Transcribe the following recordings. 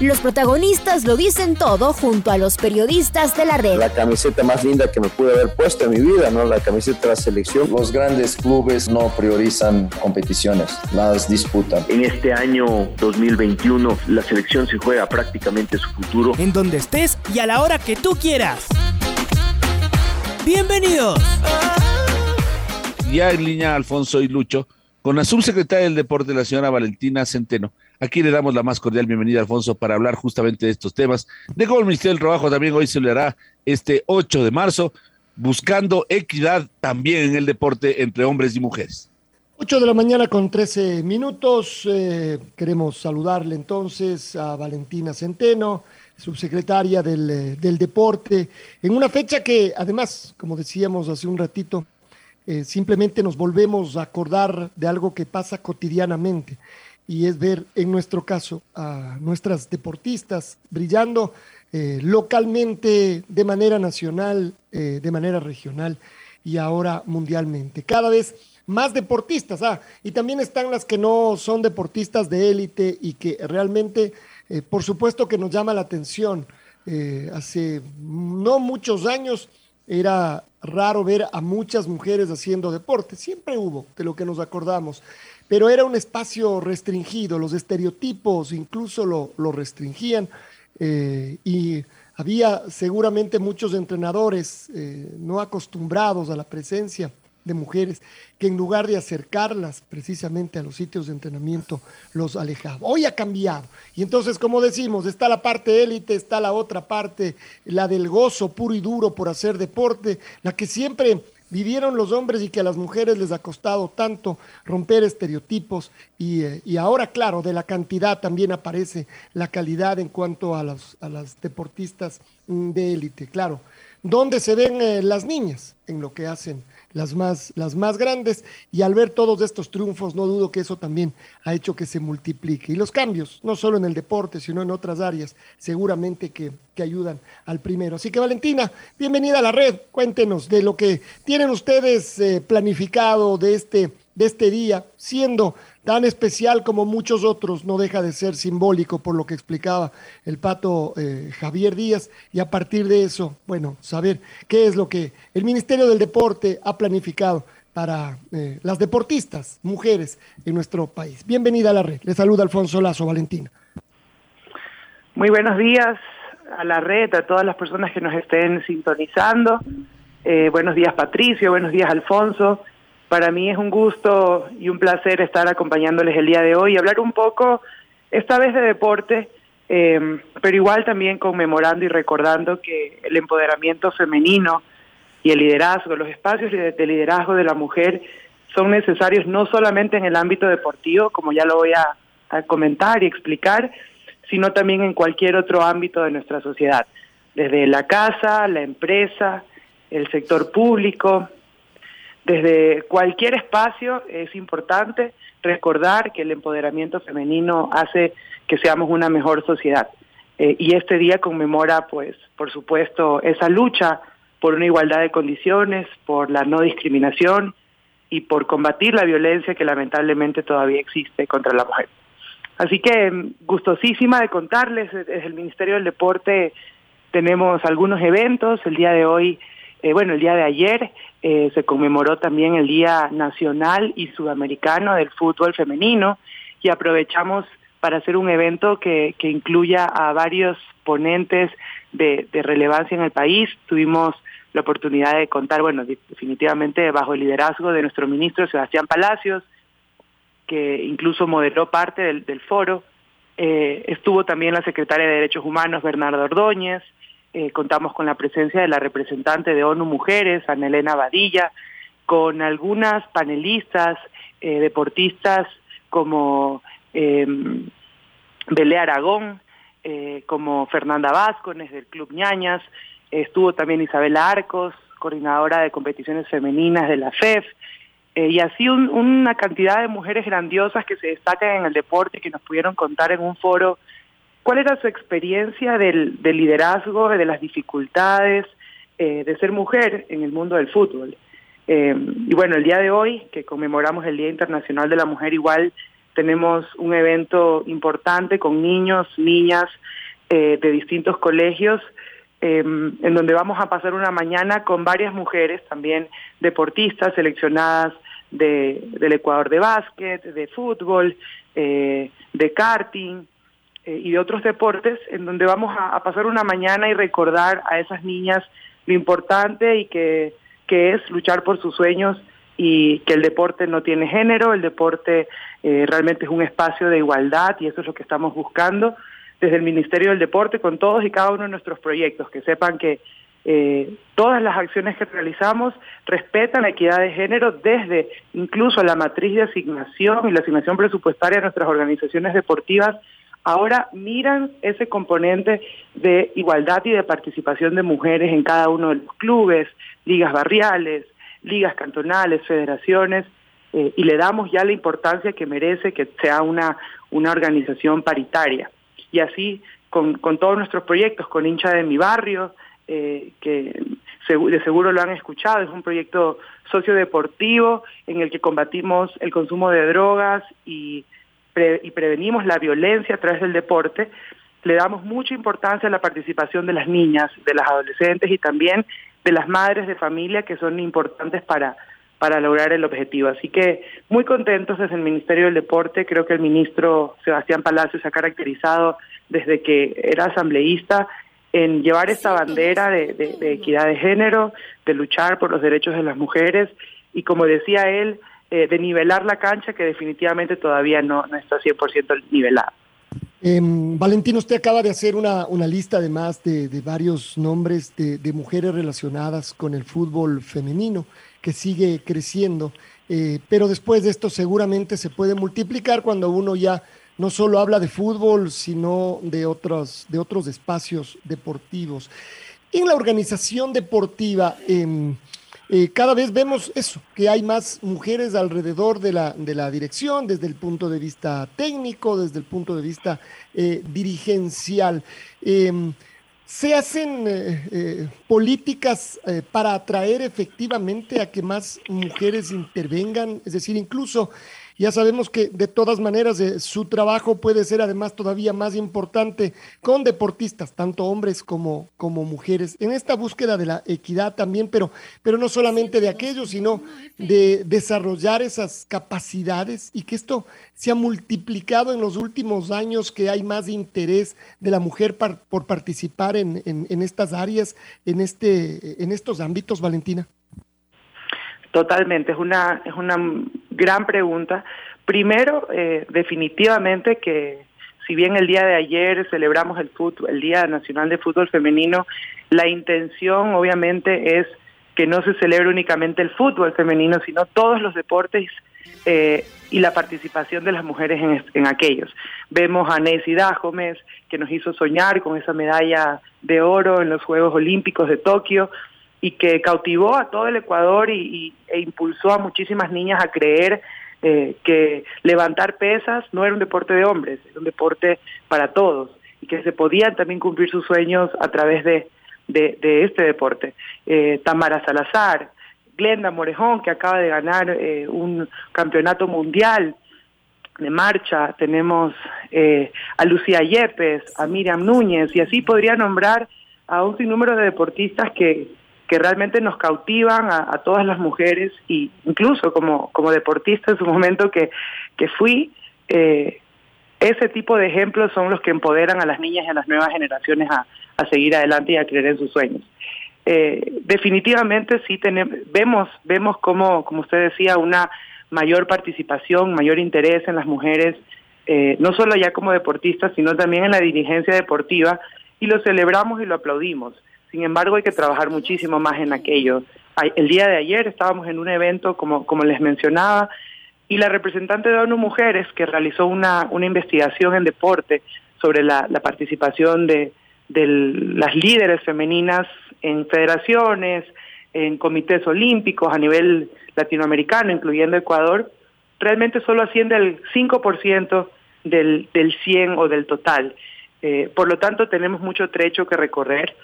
Los protagonistas lo dicen todo junto a los periodistas de la red. La camiseta más linda que me pude haber puesto en mi vida, ¿no? La camiseta de la selección. Los grandes clubes no priorizan competiciones, las disputan. En este año 2021 la selección se juega prácticamente su futuro. En donde estés y a la hora que tú quieras. Bienvenidos. Ya en línea Alfonso y Lucho con la subsecretaria del Deporte, la señora Valentina Centeno. Aquí le damos la más cordial bienvenida, Alfonso, para hablar justamente de estos temas. De cómo el Ministerio del Trabajo también hoy se le hará este 8 de marzo, buscando equidad también en el deporte entre hombres y mujeres. 8 de la mañana con 13 minutos. Eh, queremos saludarle entonces a Valentina Centeno, subsecretaria del, eh, del, deporte, en una fecha que además, como decíamos hace un ratito, eh, simplemente nos volvemos a acordar de algo que pasa cotidianamente y es ver en nuestro caso a nuestras deportistas brillando eh, localmente, de manera nacional, eh, de manera regional y ahora mundialmente. Cada vez más deportistas, ah, y también están las que no son deportistas de élite y que realmente, eh, por supuesto que nos llama la atención. hace no muchos años era raro ver a muchas mujeres haciendo deporte, siempre hubo, de lo que nos acordamos, pero era un espacio restringido, los estereotipos incluso lo, lo restringían eh, y había seguramente muchos entrenadores eh, no acostumbrados a la presencia de mujeres que en lugar de acercarlas precisamente a los sitios de entrenamiento, los alejaba. Hoy ha cambiado. Y entonces, como decimos, está la parte élite, está la otra parte, la del gozo puro y duro por hacer deporte, la que siempre vivieron los hombres y que a las mujeres les ha costado tanto romper estereotipos y, eh, ahora, claro, de la cantidad también aparece la calidad en cuanto a, a las deportistas mm, de élite, claro. ¿Dónde se ven eh, las niñas? En lo que hacen las más, las más grandes, y al ver todos estos triunfos, no dudo que eso también ha hecho que se multiplique. Y los cambios, no solo en el deporte, sino en otras áreas, seguramente que, que ayudan al primero. Así que Valentina, bienvenida a la red, cuéntenos de lo que tienen ustedes eh, planificado de este, de este día, siendo tan especial como muchos otros, no deja de ser simbólico por lo que explicaba el pato eh, Javier Díaz, y a partir de eso, bueno, saber qué es lo que el Ministerio del Deporte ha planificado para eh, las deportistas, mujeres en nuestro país. Bienvenida a la red. Le saluda Alfonso Lazo, Valentina. Muy buenos días a la red, a todas las personas que nos estén sintonizando. Eh, buenos días Patricio, buenos días Alfonso. Para mí es un gusto y un placer estar acompañándoles el día de hoy y hablar un poco, esta vez de deporte, eh, pero igual también conmemorando y recordando que el empoderamiento femenino y el liderazgo, los espacios de liderazgo de la mujer son necesarios no solamente en el ámbito deportivo, como ya lo voy a, a comentar y explicar, sino también en cualquier otro ámbito de nuestra sociedad, desde la casa, la empresa, el sector público, desde cualquier espacio es importante recordar que el empoderamiento femenino hace que seamos una mejor sociedad. Eh, y este día conmemora, pues, por supuesto, esa lucha por una igualdad de condiciones, por la no discriminación y por combatir la violencia que lamentablemente todavía existe contra la mujer. Así que mm, gustosísima de contarles, desde el Ministerio del Deporte tenemos algunos eventos, el día de hoy eh, bueno, el día de ayer eh, se conmemoró también el Día Nacional y Sudamericano del Fútbol Femenino y aprovechamos para hacer un evento que, que incluya a varios ponentes de, relevancia en el país. Tuvimos la oportunidad de contar, bueno, definitivamente bajo el liderazgo de nuestro ministro Sebastián Palacios, que incluso moderó parte del, del foro. Eh, estuvo también la secretaria de Derechos Humanos, Bernardo Ordóñez, eh, contamos con la presencia de la representante de ONU Mujeres, Ana Elena Badilla, con algunas panelistas, eh, deportistas como eh, Belé Aragón, eh, como Fernanda Vázquez del Club Ñañas, estuvo también Isabela Arcos, coordinadora de competiciones femeninas de la FEF, eh, y así una cantidad de mujeres grandiosas que se destacan en el deporte y que nos pudieron contar en un foro cuál era su experiencia del, liderazgo, de las dificultades eh, de ser mujer en el mundo del fútbol. Eh, y bueno, el día de hoy, que conmemoramos el Día Internacional de la Mujer, igual tenemos un evento importante con niños, niñas de distintos colegios Em, en donde vamos a pasar una mañana con varias mujeres también deportistas seleccionadas de, del Ecuador de básquet, de fútbol, eh, de karting eh, y de otros deportes, en donde vamos a, pasar una mañana y recordar a esas niñas lo importante y que, que es luchar por sus sueños y que el deporte no tiene género, el deporte eh, realmente es un espacio de igualdad y eso es lo que estamos buscando desde el Ministerio del Deporte con todos y cada uno de nuestros proyectos, que sepan que eh, todas las acciones que realizamos respetan la equidad de género desde incluso la matriz de asignación y la asignación presupuestaria de nuestras organizaciones deportivas. Ahora miran ese componente de igualdad y de participación de mujeres en cada uno de los clubes, ligas barriales, ligas cantonales, federaciones, eh, y le damos ya la importancia que merece que sea una, una organización paritaria. Y así con, con todos nuestros proyectos, con hincha de mi barrio, eh, que de seguro lo han escuchado, es un proyecto sociodeportivo en el que combatimos el consumo de drogas y, y prevenimos la violencia a través del deporte. Le damos mucha importancia a la participación de las niñas, de las adolescentes y también de las madres de familia que son importantes para, para lograr el objetivo. Así que muy contentos desde el Ministerio del Deporte. Creo que el ministro Sebastián Palacio se ha caracterizado desde que era asambleísta en llevar esta bandera de, equidad de género, de luchar por los derechos de las mujeres y, como decía él, eh, de nivelar la cancha que definitivamente todavía no, no está 100% nivelada. Eh, Valentín, usted acaba de hacer una, una lista además de, de varios nombres de, mujeres relacionadas con el fútbol femenino que sigue creciendo, eh, pero después de esto seguramente se puede multiplicar cuando uno ya no solo habla de fútbol, sino de otros, de otros espacios deportivos. En la organización deportiva, em, eh, cada vez vemos eso, que hay más mujeres alrededor de la, de la dirección, desde el punto de vista técnico, desde el punto de vista eh, dirigencial. Em, ¿Se hacen eh, políticas para atraer efectivamente a que más mujeres intervengan? Es decir, incluso ya sabemos que de todas maneras eh, su trabajo puede ser además todavía más importante con deportistas, tanto hombres como, como mujeres, en esta búsqueda de la equidad también, pero, pero no solamente de aquello, sino de desarrollar esas capacidades y que esto se ha multiplicado en los últimos años, que hay más interés de la mujer por participar en, en, estas áreas, en, este, en estos ámbitos, Valentina. Totalmente, es una, es una gran pregunta. Primero, eh, definitivamente que si bien el día de ayer celebramos el, fútbol, el Día Nacional de Fútbol Femenino, la intención obviamente es que no se celebre únicamente el fútbol femenino, sino todos los deportes eh, y la participación de las mujeres en, aquellos. Vemos a Nessie Gómez, que nos hizo soñar con esa medalla de oro en los Juegos Olímpicos de Tokio, y que cautivó a todo el Ecuador y, e impulsó a muchísimas niñas a creer eh, que levantar pesas no era un deporte de hombres, era un deporte para todos y que se podían también cumplir sus sueños a través de, de, este deporte. Eh, Tamara Salazar, Glenda Morejón, que acaba de ganar eh, un campeonato mundial de marcha, tenemos a Lucía Yepes, a Miriam Núñez, y así podría nombrar a un sinnúmero de deportistas que, que realmente nos cautivan a, todas las mujeres y incluso como, como deportista en su momento que, que fui, eh, ese tipo de ejemplos son los que empoderan a las niñas y a las nuevas generaciones a, a seguir adelante y a creer en sus sueños. Eh, definitivamente sí tenemos, vemos, vemos como, como usted decía, una mayor participación, mayor interés en las mujeres, eh, no solo ya como deportistas, sino también en la dirigencia deportiva, y lo celebramos y lo aplaudimos. Sin embargo, hay que trabajar muchísimo más en aquello. El día de ayer estábamos en un evento, como, les mencionaba, y la representante de ONU Mujeres, que realizó una, una investigación en deporte sobre la, participación de, las líderes femeninas en federaciones, en comités olímpicos a nivel latinoamericano, incluyendo Ecuador, realmente solo asciende al 5% del, del 100 o del total. Eh, por lo tanto, tenemos mucho trecho que recorrer.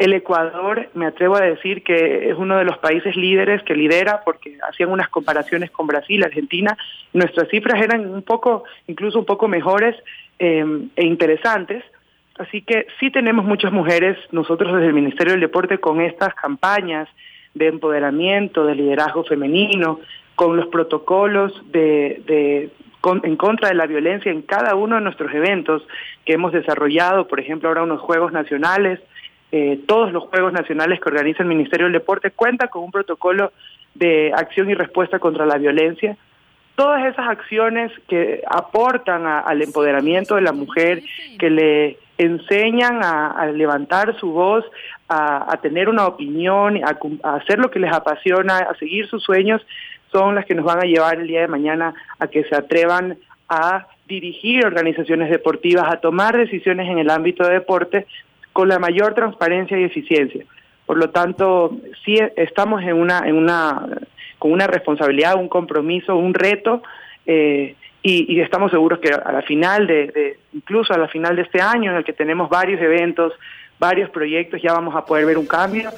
El Ecuador, me atrevo a decir que es uno de los países líderes que lidera, porque hacían unas comparaciones con Brasil, Argentina, nuestras cifras eran un poco, incluso un poco mejores eh, e interesantes. Así que sí tenemos muchas mujeres, nosotros desde el Ministerio del Deporte, con estas campañas de empoderamiento, de liderazgo femenino, con los protocolos de, en contra de la violencia en cada uno de nuestros eventos que hemos desarrollado, por ejemplo, ahora unos Juegos Nacionales, eh, todos los Juegos Nacionales que organiza el Ministerio del Deporte cuenta con un protocolo de acción y respuesta contra la violencia. Todas esas acciones que aportan al empoderamiento de la mujer, que le enseñan a, levantar su voz, a, tener una opinión, a, hacer lo que les apasiona, a seguir sus sueños, son las que nos van a llevar el día de mañana a que se atrevan a dirigir organizaciones deportivas, a tomar decisiones en el ámbito de deporte con la mayor transparencia y eficiencia. Por lo tanto, sí estamos en una, en una, con una responsabilidad, un compromiso, un reto eh, y, estamos seguros que a la final de, incluso a la final de este año en el que tenemos varios eventos, varios proyectos, ya vamos a poder ver un cambio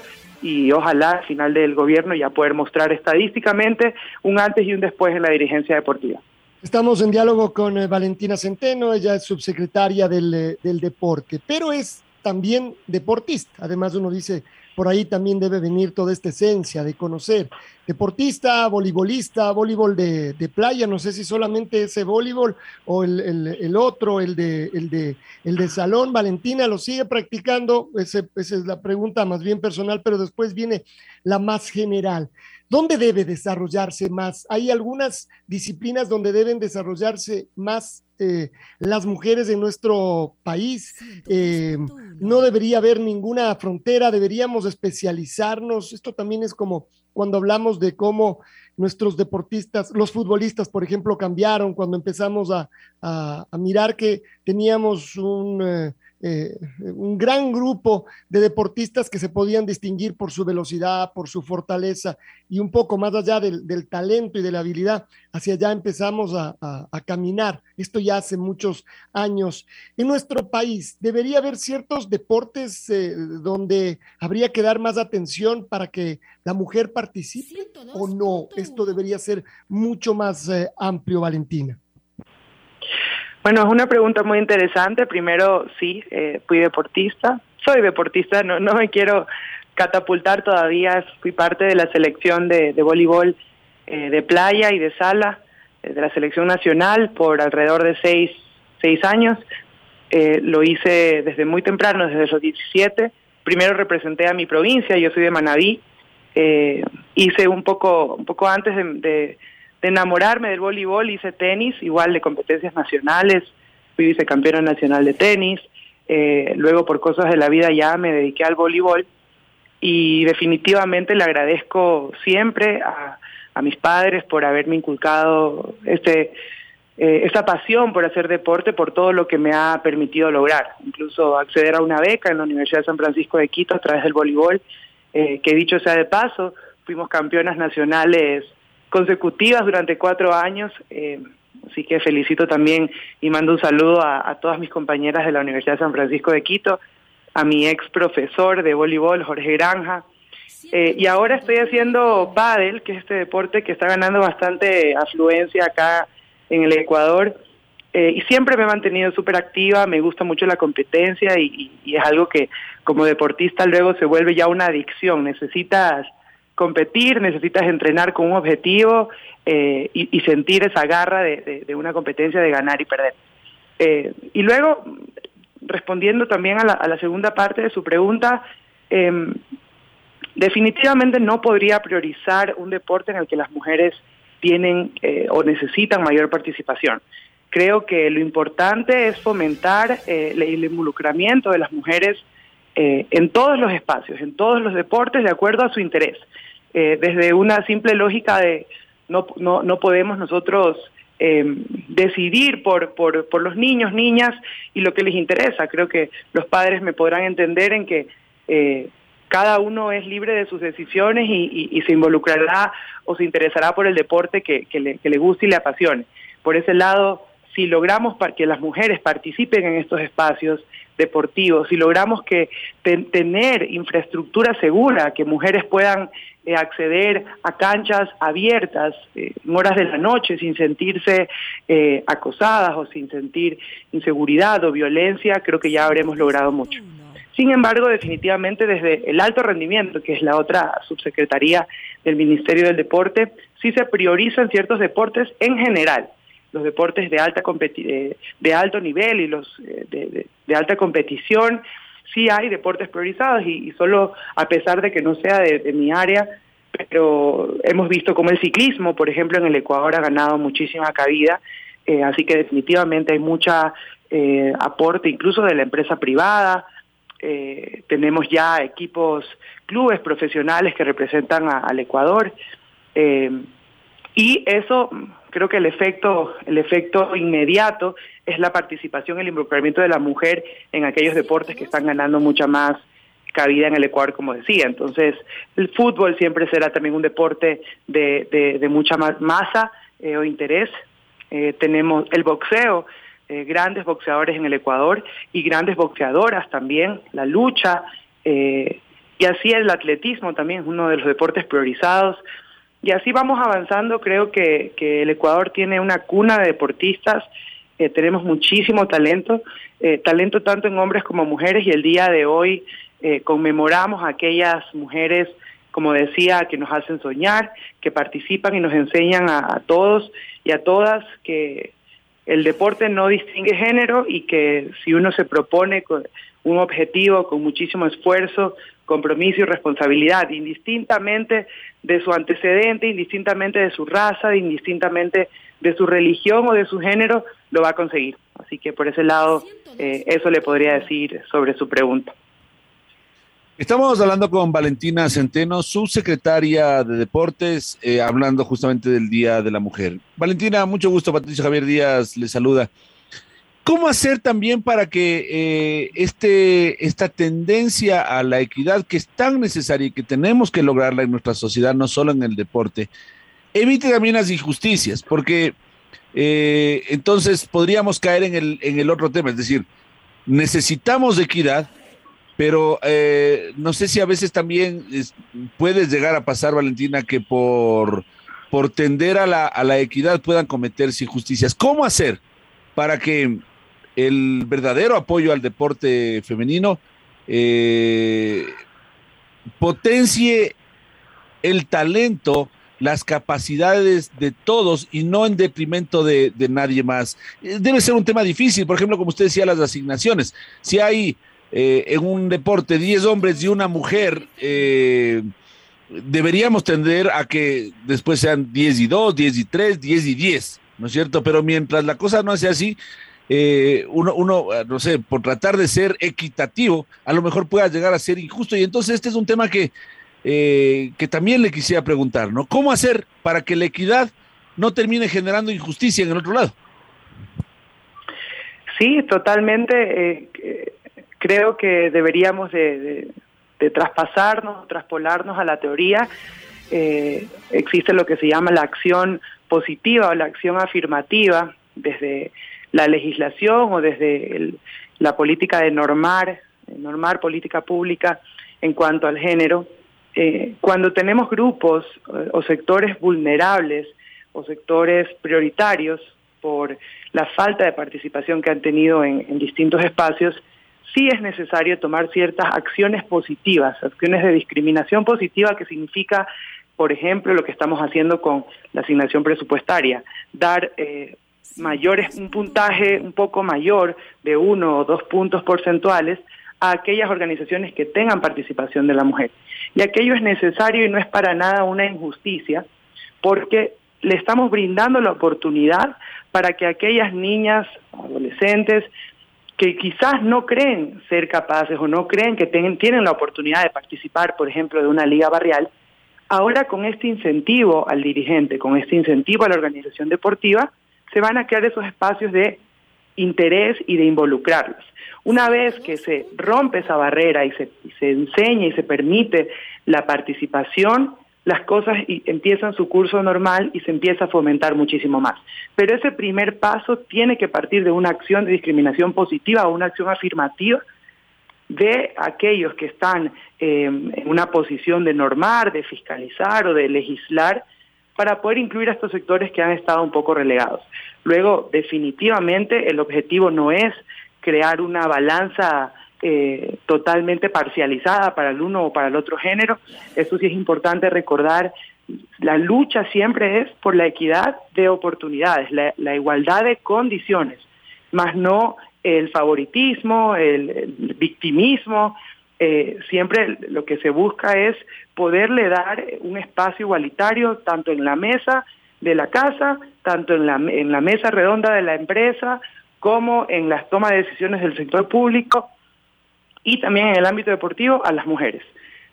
y ojalá al final del gobierno ya poder mostrar estadísticamente un antes y un después en la dirigencia deportiva. Estamos en diálogo con eh, Valentina Centeno, ella es subsecretaria del, eh, del deporte, pero es también deportista. Además, uno dice, por ahí también debe venir toda esta esencia de conocer. Deportista, voleibolista, voleibol de, playa, no sé si solamente ese voleibol o el, otro, el de, el, de, el de salón. Valentina lo sigue practicando, esa es la pregunta más bien personal, pero después viene la más general. ¿Dónde debe desarrollarse más? Hay algunas disciplinas donde deben desarrollarse más eh, las mujeres en nuestro país. Eh, no debería haber ninguna frontera, deberíamos especializarnos. Esto también es como cuando hablamos de cómo nuestros deportistas, los futbolistas, por ejemplo, cambiaron cuando empezamos a, mirar que teníamos un... Eh, eh, un gran grupo de deportistas que se podían distinguir por su velocidad, por su fortaleza y un poco más allá del, talento y de la habilidad, hacia allá empezamos a, caminar. Esto ya hace muchos años. En nuestro país debería haber ciertos deportes eh, donde habría que dar más atención para que la mujer participe o no. Esto debería ser mucho más eh, amplio, Valentina. Bueno, es una pregunta muy interesante. Primero, sí, eh, fui deportista. Soy deportista, no, no me quiero catapultar todavía. Fui parte de la selección de, voleibol eh, de playa y de sala, eh, de la selección nacional por alrededor de seis, seis años. lo hice desde muy temprano, desde los 17. Primero representé a mi provincia, yo soy de Manabí. hice un poco, un poco antes de de enamorarme del voleibol hice tenis, igual de competencias nacionales, fui vicecampeona nacional de tenis, eh, luego por cosas de la vida ya me dediqué al voleibol y definitivamente le agradezco siempre a, mis padres por haberme inculcado este eh, esta pasión por hacer deporte, por todo lo que me ha permitido lograr, incluso acceder a una beca en la Universidad de San Francisco de Quito a través del voleibol, eh, que dicho sea de paso, fuimos campeonas nacionales consecutivas durante cuatro años. Eh, así que felicito también y mando un saludo a, todas mis compañeras de la Universidad de San Francisco de Quito, a mi ex profesor de voleibol, Jorge Granja. Eh, y ahora estoy haciendo pádel, que es este deporte que está ganando bastante afluencia acá en el Ecuador. Eh, y siempre me he mantenido súper activa, me gusta mucho la competencia y, y, es algo que como deportista luego se vuelve ya una adicción. Necesitas competir, necesitas entrenar con un objetivo eh, y, sentir esa garra de, una competencia de ganar y perder. Eh, y luego, respondiendo también a la, segunda parte de su pregunta, em, definitivamente no podría priorizar un deporte en el que las mujeres tienen eh, o necesitan mayor participación. Creo que lo importante es fomentar el involucramiento de las mujeres en todos los espacios, en todos los deportes, de acuerdo a su interés. Eh, desde una simple lógica de no, no, no podemos nosotros em, decidir por, por, por, los niños, niñas y lo que les interesa. Creo que los padres me podrán entender en que eh, cada uno es libre de sus decisiones y, se involucrará o se interesará por el deporte que, le, que le guste y le apasione. Por ese lado, si logramos que las mujeres participen en estos espacios deportivos, si logramos que tener infraestructura segura, que mujeres puedan eh, acceder a canchas abiertas eh, en horas de la noche sin sentirse eh, acosadas o sin sentir inseguridad o violencia, creo que ya habremos logrado mucho. Sin embargo, definitivamente desde el alto rendimiento, que es la otra subsecretaría del Ministerio del Deporte, sí se priorizan ciertos deportes en general los deportes de alta de, alto nivel y los eh, de, alta competición, sí hay deportes priorizados y, solo a pesar de que no sea de, mi área, pero hemos visto como el ciclismo, por ejemplo, en el Ecuador ha ganado muchísima cabida, eh, así que definitivamente hay mucha eh, aporte incluso de la empresa privada. tenemos ya equipos, clubes profesionales que representan al Ecuador. Y eso creo que el efecto, el efecto inmediato es la participación, el involucramiento de la mujer en aquellos deportes que están ganando mucha más cabida en el Ecuador, como decía. Entonces, el fútbol siempre será también un deporte de, de, mucha más masa eh, o interés. Eh, tenemos el boxeo, eh, grandes boxeadores en el Ecuador y grandes boxeadoras también, la lucha, y así el atletismo también es uno de los deportes priorizados. Y así vamos avanzando, creo que, el Ecuador tiene una cuna de deportistas, eh, tenemos muchísimo talento, eh, talento tanto en hombres como mujeres. Y el día de hoy eh, conmemoramos a aquellas mujeres, como decía, que nos hacen soñar, que participan y nos enseñan a todos y a todas que el deporte no distingue género y que si uno se propone un objetivo con muchísimo esfuerzo, compromiso y responsabilidad, indistintamente de su antecedente, indistintamente de su raza, indistintamente de su religión o de su género, lo va a conseguir. Así que por ese lado, eh, eso le podría decir sobre su pregunta. Estamos hablando con Valentina Centeno, subsecretaria de Deportes, eh, hablando justamente del Día de la Mujer. Valentina, mucho gusto. Patricio Javier Díaz le saluda. ¿Cómo hacer también para que eh, este, esta tendencia a la equidad que es tan necesaria y que tenemos que lograrla en nuestra sociedad, no solo en el deporte, evite también las injusticias? Porque eh, entonces podríamos caer en el, en el otro tema, es decir, necesitamos equidad, pero eh, no sé si a veces también puedes llegar a pasar, Valentina, que por, por tender a la, a la equidad puedan cometerse injusticias. ¿Cómo hacer para que el verdadero apoyo al deporte femenino eh, potencie el talento, las capacidades de todos y no en detrimento de, nadie más. Eh, debe ser un tema difícil, por ejemplo, como usted decía, las asignaciones. Si hay eh, en un deporte 10 hombres y una mujer, deberíamos tender a que después sean 10 y 2, 10 y 3, 10 y 10, ¿no es cierto? Pero mientras la cosa no sea así, eh, uno, uno, eh, no sé, por tratar de ser equitativo, a lo mejor pueda llegar a ser injusto. Y entonces este es un tema que, eh, que también le quisiera preguntar, ¿no? ¿Cómo hacer para que la equidad no termine generando injusticia en el otro lado? Sí, totalmente. creo que deberíamos de, traspasarnos, traspolarnos a la teoría. existe lo que se llama la acción positiva o la acción afirmativa desde la legislación o desde la política de normar, normar política pública en cuanto al género, eh, cuando tenemos grupos eh, o sectores vulnerables o sectores prioritarios por la falta de participación que han tenido en, distintos espacios, sí es necesario tomar ciertas acciones positivas, acciones de discriminación positiva que significa, por ejemplo, lo que estamos haciendo con la asignación presupuestaria, dar eh, mayores, un puntaje un poco mayor de uno o dos puntos porcentuales a aquellas organizaciones que tengan participación de la mujer. Y aquello es necesario y no es para nada una injusticia, porque le estamos brindando la oportunidad para que aquellas niñas, adolescentes, que quizás no creen ser capaces o no creen que tienen la oportunidad de participar, por ejemplo, de una liga barrial, ahora con este incentivo al dirigente, con este incentivo a la organización deportiva, se van a crear esos espacios de interés y de involucrarlos. Una vez que se rompe esa barrera y se, se enseña y se permite la participación, las cosas empiezan su curso normal y se empieza a fomentar muchísimo más. Pero ese primer paso tiene que partir de una acción de discriminación positiva o una acción afirmativa de aquellos que están eh, en una posición de normar, de fiscalizar o de legislar para poder incluir a estos sectores que han estado un poco relegados. Luego, definitivamente, el objetivo no es crear una balanza eh, totalmente parcializada para el uno o para el otro género. Eso sí es importante recordar. La lucha siempre es por la equidad de oportunidades, la, igualdad de condiciones, más no el favoritismo, el, victimismo. Eh, siempre lo que se busca es poderle dar un espacio igualitario tanto en la mesa de la casa, tanto en la, en la mesa redonda de la empresa, como en las tomas de decisiones del sector público y también en el ámbito deportivo a las mujeres.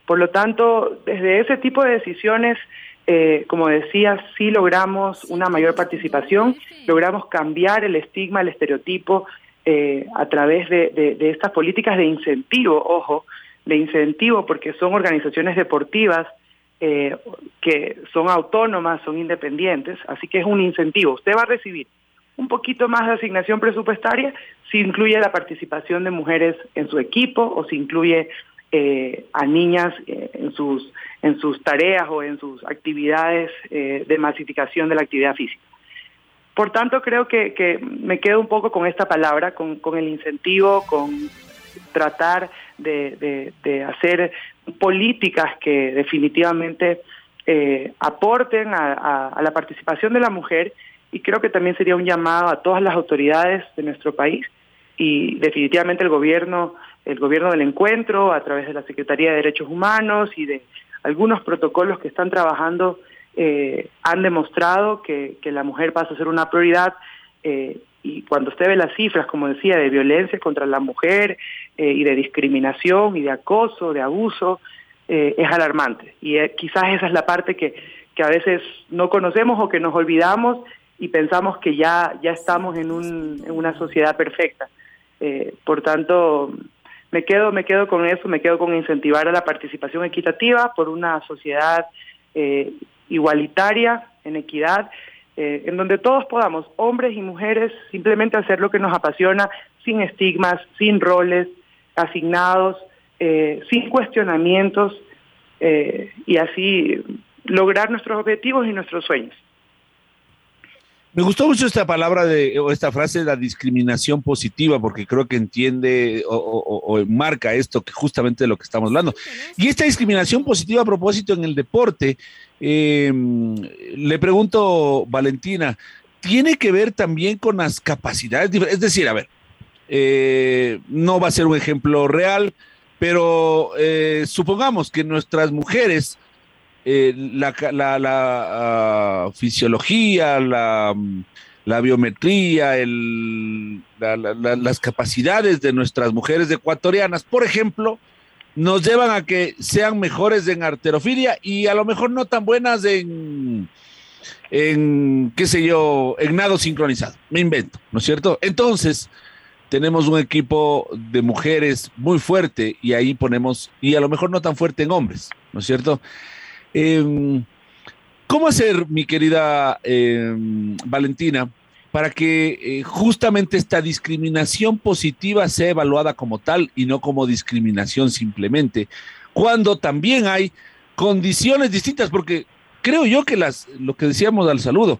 Por lo tanto, desde ese tipo de decisiones, eh, como decía, sí logramos una mayor participación, logramos cambiar el estigma, el estereotipo eh, a través de, estas políticas de incentivo, ojo, de incentivo porque son organizaciones deportivas eh, que son autónomas, son independientes, así que es un incentivo. Usted va a recibir un poquito más de asignación presupuestaria si incluye la participación de mujeres en su equipo o si incluye eh, a niñas en sus en sus tareas o en sus actividades de masificación de la actividad física. Por tanto, creo que, me quedo un poco con esta palabra, con, el incentivo, con tratar de, hacer políticas que definitivamente aporten a, a la participación de la mujer y creo que también sería un llamado a todas las autoridades de nuestro país y definitivamente el gobierno, el gobierno del encuentro a través de la Secretaría de Derechos Humanos y de algunos protocolos que están trabajando eh, han demostrado que, la mujer pasa a ser una prioridad eh, y cuando usted ve las cifras, como decía, de violencia contra la mujer eh, y de discriminación y de acoso, de abuso, es alarmante. Y quizás esa es la parte que, que a veces no conocemos o que nos olvidamos y pensamos que ya, ya estamos en, un, en una sociedad perfecta. Eh, por tanto, me quedo, me quedo con eso, me quedo con incentivar a la participación equitativa por una sociedad eh, igualitaria, en equidad, eh, en donde todos podamos, hombres y mujeres, simplemente hacer lo que nos apasiona, sin estigmas, sin roles asignados, sin cuestionamientos, y así lograr nuestros objetivos y nuestros sueños. Me gustó mucho esta palabra de, o esta frase de la discriminación positiva, porque creo que entiende o, marca esto que justamente de lo que estamos hablando. Y esta discriminación positiva a propósito en el deporte, em, le pregunto, Valentina, ¿tiene que ver también con las capacidades? Es decir, a ver, eh, no va a ser un ejemplo real, pero eh, supongamos que nuestras mujeres eh, la, la, fisiología, la, biometría, el, las capacidades de nuestras mujeres ecuatorianas, por ejemplo, nos llevan a que sean mejores en arterofilia y a lo mejor no tan buenas en, en qué sé yo, en nado sincronizado. Me invento, ¿no es cierto? Entonces, tenemos un equipo de mujeres muy fuerte y ahí ponemos, y a lo mejor no tan fuerte en hombres, ¿no es cierto? Em, ¿Cómo hacer, mi querida em, Valentina, para que eh, justamente esta discriminación positiva sea evaluada como tal y no como discriminación simplemente, cuando también hay condiciones distintas? Porque creo yo que las, lo que decíamos al saludo,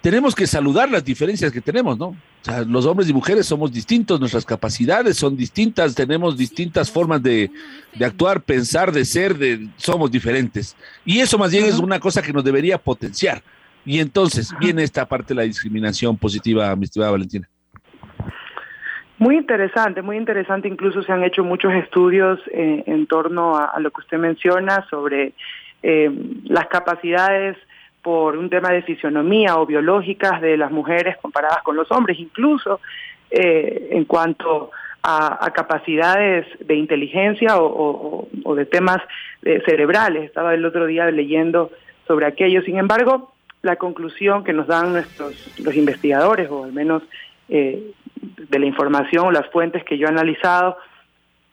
tenemos que saludar las diferencias que tenemos, ¿no? sea, los hombres y mujeres somos distintos, nuestras capacidades son distintas, tenemos distintas formas de, actuar, pensar, de ser, de, somos diferentes. Y eso más bien es una cosa que nos debería potenciar. Y entonces viene esta parte de la discriminación positiva, mi estimada Valentina. Muy interesante, muy interesante. Incluso se han hecho muchos estudios eh, en torno a, lo que usted menciona sobre eh, las capacidades por un tema de fisionomía o biológicas de las mujeres comparadas con los hombres, incluso eh, en cuanto a, capacidades de inteligencia o, de temas eh, cerebrales. Estaba el otro día leyendo sobre aquello. Sin embargo, la conclusión que nos dan nuestros los investigadores, o al menos eh, de la información o las fuentes que yo he analizado,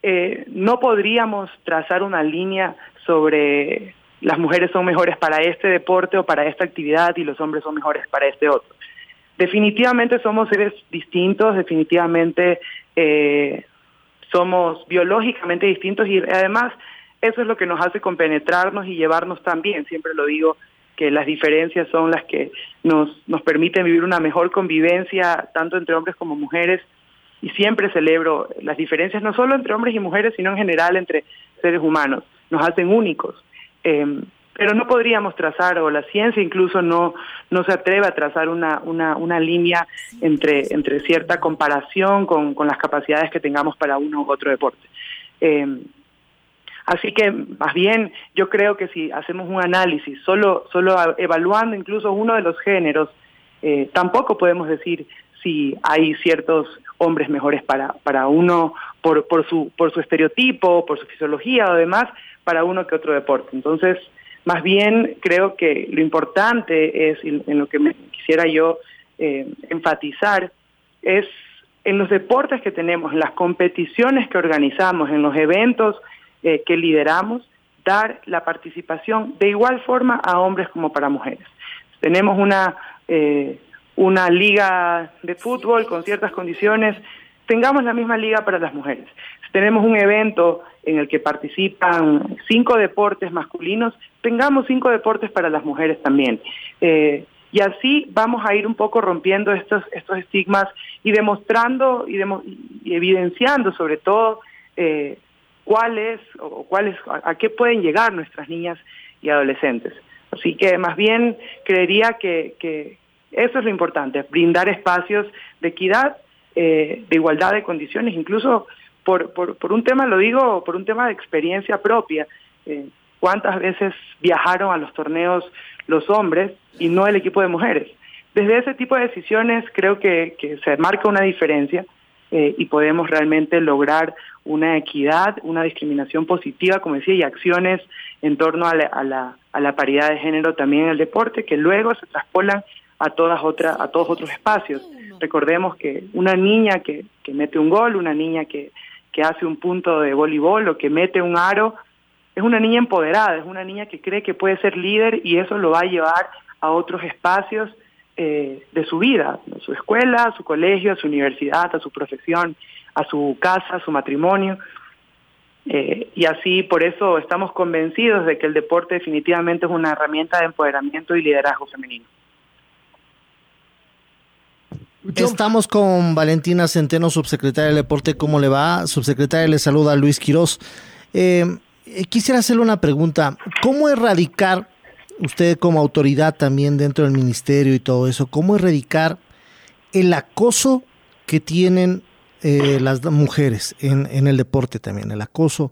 eh, no podríamos trazar una línea sobre las mujeres son mejores para este deporte o para esta actividad y los hombres son mejores para este otro. Definitivamente somos seres distintos, definitivamente eh, somos biológicamente distintos y además eso es lo que nos hace compenetrarnos y llevarnos tan bien, siempre lo digo, que las diferencias son las que nos, nos permiten vivir una mejor convivencia tanto entre hombres como mujeres y siempre celebro las diferencias no solo entre hombres y mujeres, sino en general entre seres humanos, nos hacen únicos. Eh, pero no podríamos trazar, o la ciencia incluso no, no se atreve a trazar una, una, una línea entre, entre cierta comparación con, con las capacidades que tengamos para uno u otro deporte. Eh, así que, más bien, yo creo que si hacemos un análisis solo, solo evaluando incluso uno de los géneros, eh, tampoco podemos decir si hay ciertos hombres mejores para, para uno por, por, su, por su estereotipo, por su fisiología o demás, para uno que otro deporte. Entonces, más bien creo que lo importante es, en lo que me quisiera yo eh, enfatizar, es en los deportes que tenemos, en las competiciones que organizamos, en los eventos eh, que lideramos, dar la participación de igual forma a hombres como para mujeres. Tenemos una, eh, una liga de fútbol con ciertas condiciones, tengamos la misma liga para las mujeres. Tenemos un evento en el que participan cinco deportes masculinos, tengamos cinco deportes para las mujeres también. Eh, y así vamos a ir un poco rompiendo estos, estos estigmas y demostrando y, y evidenciando sobre todo cuáles o cuáles a, qué pueden llegar nuestras niñas y adolescentes. Así que más bien creería que, eso es lo importante, brindar espacios de equidad, eh, de igualdad de condiciones, incluso por, un tema, lo digo, por un tema de experiencia propia. Eh, ¿Cuántas veces viajaron a los torneos los hombres y no el equipo de mujeres? Desde ese tipo de decisiones creo que se marca una diferencia eh, y podemos realmente lograr una equidad, una discriminación positiva, como decía, y acciones en torno a la, a la, a la paridad de género también en el deporte, que luego se traspolan a todas otras a todos otros espacios. Recordemos que una niña que, que mete un gol, una niña que, que hace un punto de voleibol o que mete un aro, es una niña empoderada, es una niña que cree que puede ser líder y eso lo va a llevar a otros espacios eh, de su vida, a su escuela, a su colegio, a su universidad, a su profesión, a su casa, a su matrimonio. Eh, y así, por eso estamos convencidos de que el deporte definitivamente es una herramienta de empoderamiento y liderazgo femenino. Estamos con Valentina Centeno, subsecretaria del Deporte. ¿Cómo le va? Subsecretaria le saluda Luis Quirós. Eh, eh, quisiera hacerle una pregunta. ¿Cómo erradicar, usted como autoridad también dentro del ministerio y todo eso, cómo erradicar el acoso que tienen eh, las mujeres en, en, el deporte también? El acoso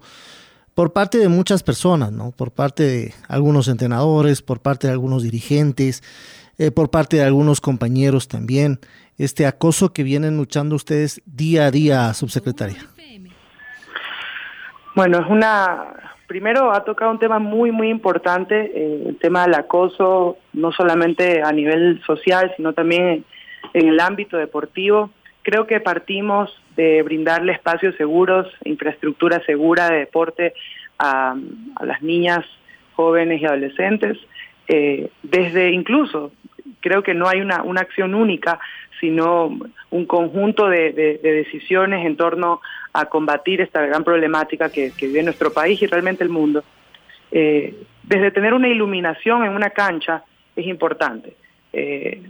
por parte de muchas personas, ¿no? Por parte de algunos entrenadores, por parte de algunos dirigentes, por parte de algunos compañeros también este acoso que vienen luchando ustedes día a día, subsecretaria? Bueno, es una, primero ha tocado un tema muy, muy importante, eh, el tema del acoso, no solamente a nivel social, sino también en el ámbito deportivo. Creo que partimos de brindarle espacios seguros, infraestructura segura de deporte a, las niñas, jóvenes y adolescentes, eh, desde incluso, creo que no hay una, una acción única, sino un conjunto de, decisiones en torno a combatir esta gran problemática que, vive nuestro país y realmente el mundo. Eh, desde tener una iluminación en una cancha es importante. Eh,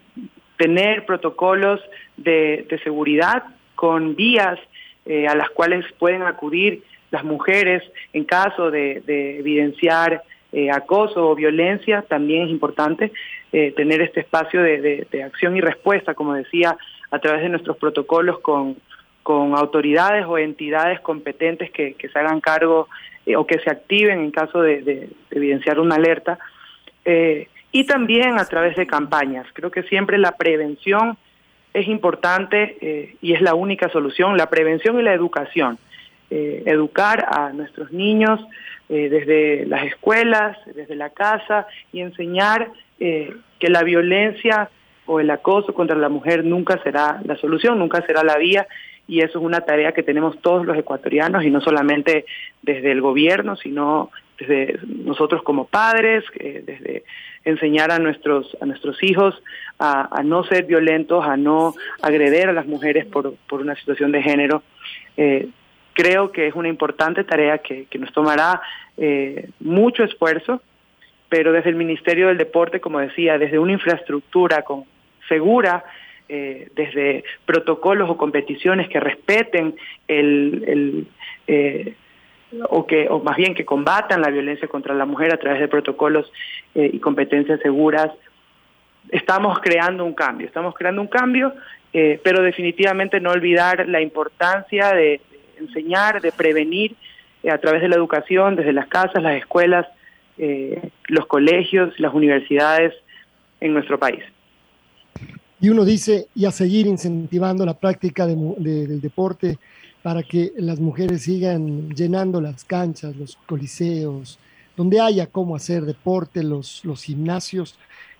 tener protocolos de, seguridad con vías eh, a las cuales pueden acudir las mujeres en caso de, evidenciar acoso o violencia también es importante. Eh, tener este espacio de, acción y respuesta, como decía, a través de nuestros protocolos con, con autoridades o entidades competentes que, se hagan cargo eh, o que se activen en caso de, evidenciar una alerta. Eh, y también a través de campañas. Creo que siempre la prevención es importante y es la única solución, la prevención y la educación. educar a nuestros niños desde las escuelas, desde la casa y enseñar eh, que la violencia o el acoso contra la mujer nunca será la solución, nunca será la vía y eso es una tarea que tenemos todos los ecuatorianos y no solamente desde el gobierno, sino desde nosotros como padres, eh, desde enseñar a nuestros a nuestros hijos a, no ser violentos, a no agreder a las mujeres por, por una situación de género. Eh, creo que es una importante tarea que, que nos tomará eh, mucho esfuerzo, pero desde el Ministerio del Deporte, como decía, desde una infraestructura con, segura, eh, desde protocolos o competiciones que respeten el, eh, o que o más bien que combatan la violencia contra la mujer a través de protocolos eh, y competencias seguras estamos creando un cambio estamos creando un cambio pero definitivamente no olvidar la importancia de, enseñar de prevenir a través de la educación desde las casas las escuelas los colegios las universidades en nuestro país y uno dice, y a seguir incentivando la práctica del deporte para que las mujeres sigan llenando las canchas, los coliseos, donde haya cómo hacer deporte, los, gimnasios,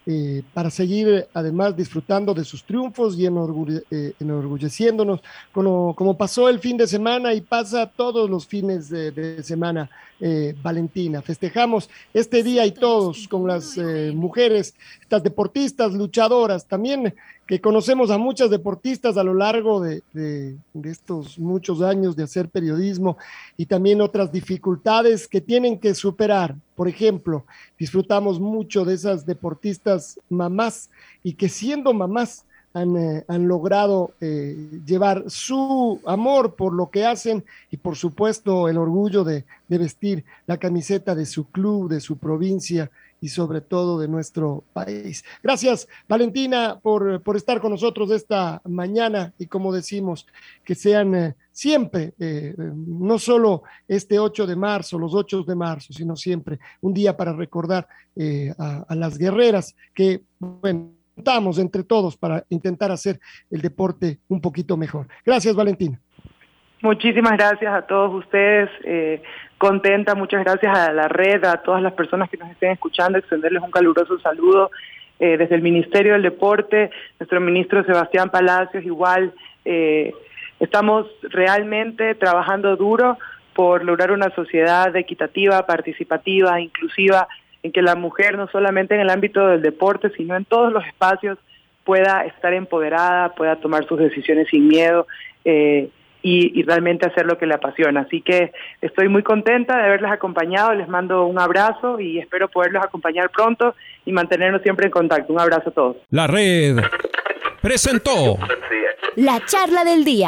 eh, para seguir además disfrutando de sus triunfos y eh, enorgulleciéndonos, como, como, pasó el fin de semana y pasa todos los fines de, semana, eh, Valentina. Festejamos este día y todos con las mujeres, estas deportistas, luchadoras, también que conocemos a muchas deportistas a lo largo de, estos muchos años de hacer periodismo y también otras dificultades que tienen que superar. Por ejemplo, disfrutamos mucho de esas deportistas mamás y que siendo mamás han, eh, logrado eh, llevar su amor por lo que hacen y por supuesto el orgullo de vestir la camiseta de su club, de su provincia y sobre todo de nuestro país. Gracias, Valentina, por, estar con nosotros esta mañana y como decimos, que sean eh, siempre, no solo este 8 de marzo, los 8 de marzo, sino siempre un día para recordar a, a, las guerreras que, bueno, entre todos para intentar hacer el deporte un poquito mejor. Gracias, Valentina. Muchísimas gracias a todos ustedes. Eh, contenta, muchas gracias a la red, a todas las personas que nos estén escuchando, extenderles un caluroso saludo eh, desde el Ministerio del Deporte, nuestro ministro Sebastián Palacios, igual. Eh, estamos realmente trabajando duro por lograr una sociedad equitativa, participativa, inclusiva, en que la mujer no solamente en el ámbito del deporte, sino en todos los espacios pueda estar empoderada, pueda tomar sus decisiones sin miedo. Eh, y, realmente hacer lo que le apasiona. Así que estoy muy contenta de haberles acompañado, les mando un abrazo y espero poderlos acompañar pronto y mantenernos siempre en contacto. Un abrazo a todos. La red presentó la charla del día.